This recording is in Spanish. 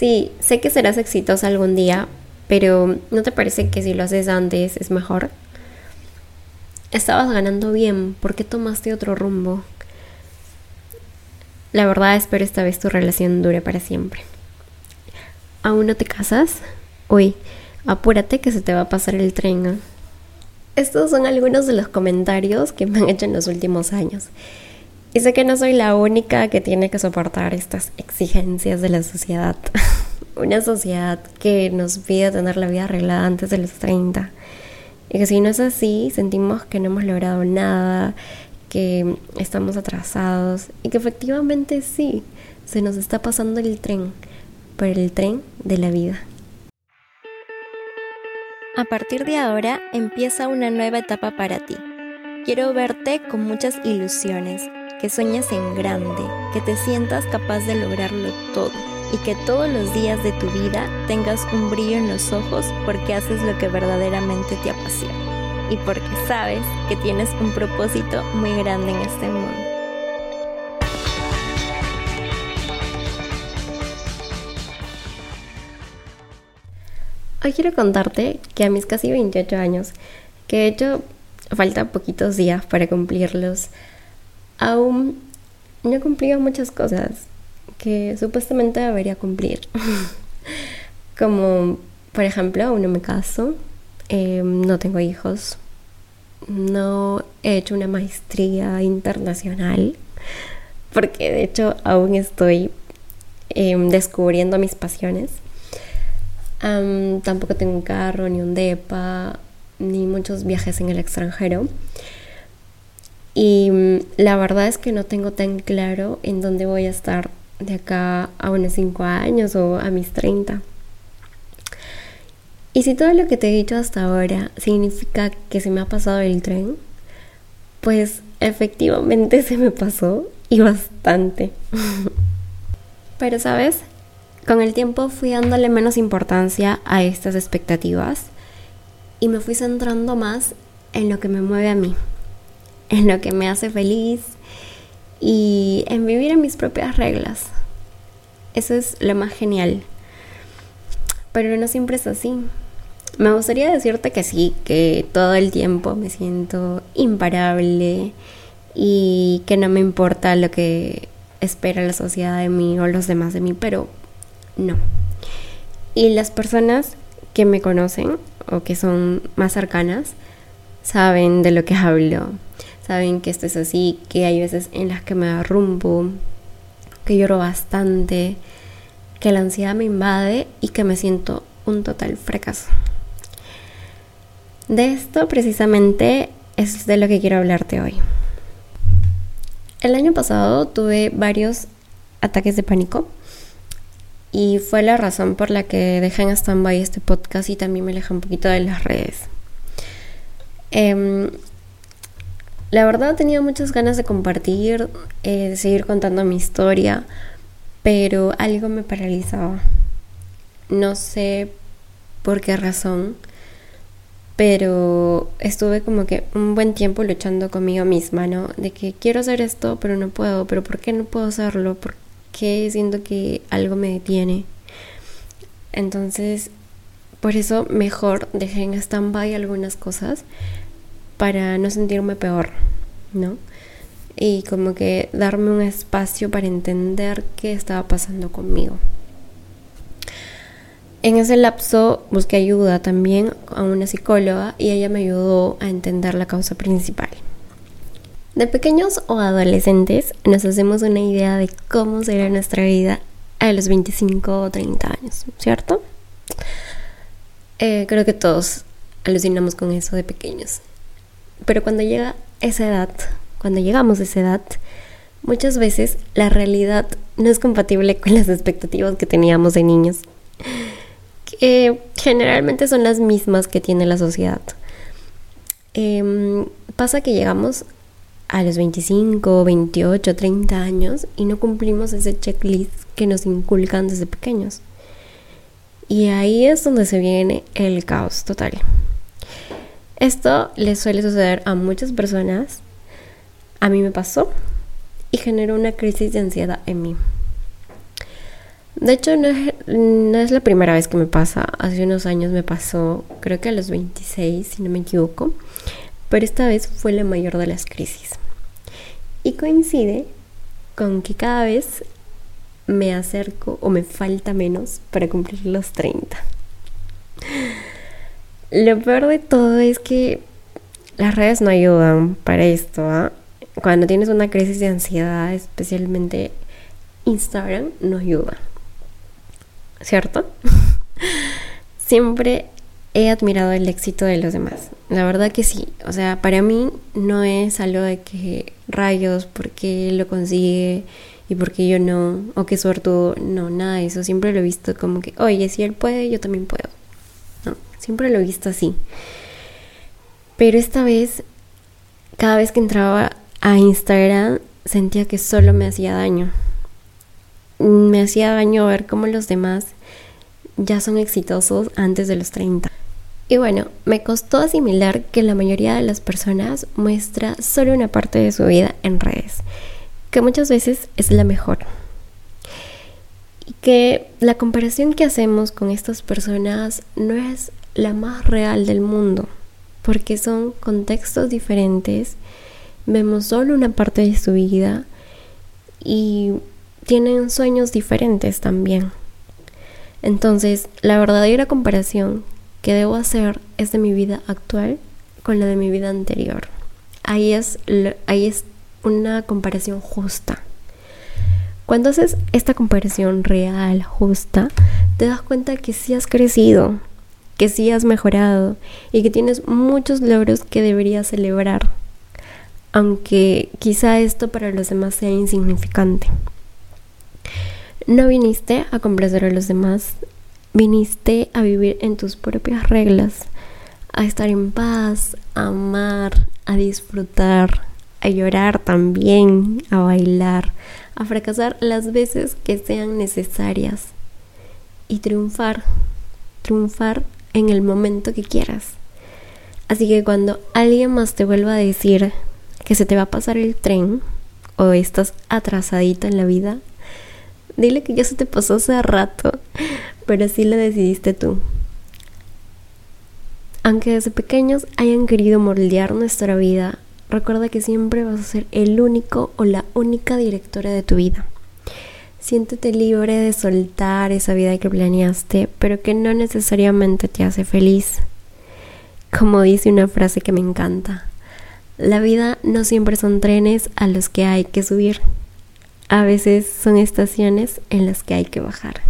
Sí, sé que serás exitosa algún día, pero ¿no te parece que si lo haces antes es mejor? Estabas ganando bien, ¿por qué tomaste otro rumbo? La verdad espero esta vez tu relación dure para siempre. ¿Aún no te casas? Uy, apúrate que se te va a pasar el tren. Estos son algunos de los comentarios que me han hecho en los últimos años. Y sé que no soy la única que tiene que soportar estas exigencias de la sociedad. Una sociedad que nos pide tener la vida arreglada antes de los 30. Y que si no es así, sentimos que no hemos logrado nada, que estamos atrasados y que efectivamente sí, se nos está pasando el tren, pero el tren de la vida. A partir de ahora empieza una nueva etapa para ti. Quiero verte con muchas ilusiones, que sueñes en grande, que te sientas capaz de lograrlo todo y que todos los días de tu vida tengas un brillo en los ojos porque haces lo que verdaderamente te apasiona y porque sabes que tienes un propósito muy grande en este mundo. Hoy quiero contarte que a mis casi 28 años, que de hecho falta poquitos días para cumplirlos, aún no he cumplido muchas cosas que supuestamente debería cumplir. Como, por ejemplo, aún no me caso, Em, no tengo hijos, no he hecho una maestría internacional, porque de hecho aún estoy em, descubriendo mis pasiones. tampoco tengo un carro, ni un DEPA, ni muchos viajes en el extranjero. Y mm, la verdad es que no tengo tan claro en dónde voy a estar de acá a unos 5 años o a mis 30. Y si todo lo que te he dicho hasta ahora significa que se me ha pasado el tren, pues efectivamente se me pasó y bastante. Pero sabes, con el tiempo fui dándole menos importancia a estas expectativas y me fui centrando más en lo que me mueve a mí, en lo que me hace feliz y en vivir en mis propias reglas. Eso es lo más genial. Pero no siempre es así. Me gustaría decirte que sí, que todo el tiempo me siento imparable y que no me importa lo que espera la sociedad de mí o los demás de mí, pero no. Y las personas que me conocen o que son más cercanas saben de lo que hablo, saben que esto es así, que hay veces en las que me arrumbo, que lloro bastante, que la ansiedad me invade y que me siento un total fracaso. De esto precisamente es de lo que quiero hablarte hoy. El año pasado tuve varios ataques de pánico y fue la razón por la que dejé en stand-by este podcast y también me alejé un poquito de las redes. Em, la verdad tenía muchas ganas de compartir, eh, de seguir contando mi historia, pero algo me paralizaba. No sé por qué razón pero estuve como que un buen tiempo luchando conmigo misma, ¿no? De que quiero hacer esto, pero no puedo, pero ¿por qué no puedo hacerlo? ¿Por qué siento que algo me detiene? Entonces, por eso mejor dejé en stand-by algunas cosas para no sentirme peor, ¿no? Y como que darme un espacio para entender qué estaba pasando conmigo. En ese lapso busqué ayuda también a una psicóloga y ella me ayudó a entender la causa principal. De pequeños o adolescentes nos hacemos una idea de cómo será nuestra vida a los 25 o 30 años, ¿cierto? Eh, creo que todos alucinamos con eso de pequeños. Pero cuando llega esa edad, cuando llegamos a esa edad, muchas veces la realidad no es compatible con las expectativas que teníamos de niños generalmente son las mismas que tiene la sociedad. Em, pasa que llegamos a los 25, 28, 30 años y no cumplimos ese checklist que nos inculcan desde pequeños. Y ahí es donde se viene el caos total. Esto le suele suceder a muchas personas. A mí me pasó y generó una crisis de ansiedad en mí. De hecho, no es, la primera vez que me pasa. Hace unos años me pasó, creo que a los 26, si no me equivoco. Pero esta vez fue la mayor de las crisis. Y coincide con que cada vez me acerco o me falta menos para cumplir los 30. Lo peor de todo es que las redes no ayudan para esto. ¿ah? Cuando tienes una crisis de ansiedad, especialmente Instagram, no ayuda. ¿Cierto? Siempre he admirado el éxito de los demás. La verdad que sí. O sea, para mí no es algo de que rayos, porque lo consigue y porque yo no, o que suertudo, no, nada de eso. Siempre lo he visto como que, oye, si él puede, yo también puedo. Siempre lo he visto así. Pero esta vez, cada vez que entraba a Instagram, sentía que solo me hacía daño. Me hacía daño ver cómo los demás ya son exitosos antes de los 30. Y bueno, me costó asimilar que la mayoría de las personas muestra solo una parte de su vida en redes que muchas veces es la mejor. Y que la comparación que hacemos con estas personas no es la más real del mundo, porque son contextos diferentes, vemos solo una parte de su vida y tienen sueños diferentes también. Entonces, la verdadera comparación que debo hacer es de mi vida actual con la de mi vida anterior. Ahí es, ahí es una comparación justa. Cuando haces esta comparación real, justa, te das cuenta que sí has crecido, que sí has mejorado y que tienes muchos logros que deberías celebrar, aunque quizá esto para los demás sea insignificante. No viniste a complacer a los demás, viniste a vivir en tus propias reglas, a estar en paz, a amar, a disfrutar, a llorar también, a bailar, a fracasar las veces que sean necesarias y triunfar, triunfar en el momento que quieras. Así que cuando alguien más te vuelva a decir que se te va a pasar el tren o estás atrasadita en la vida, dile que ya se te pasó hace rato, pero sí lo decidiste tú. Aunque desde pequeños hayan querido moldear nuestra vida Recuerda que siempre vas a ser el único o la única directora de tu vida. Siéntete libre de soltar esa vida que planeaste, pero que no necesariamente te hace feliz. Como dice una frase que me encanta, la vida no siempre son trenes a los que hay que subir, a veces son estaciones en las que hay que bajar.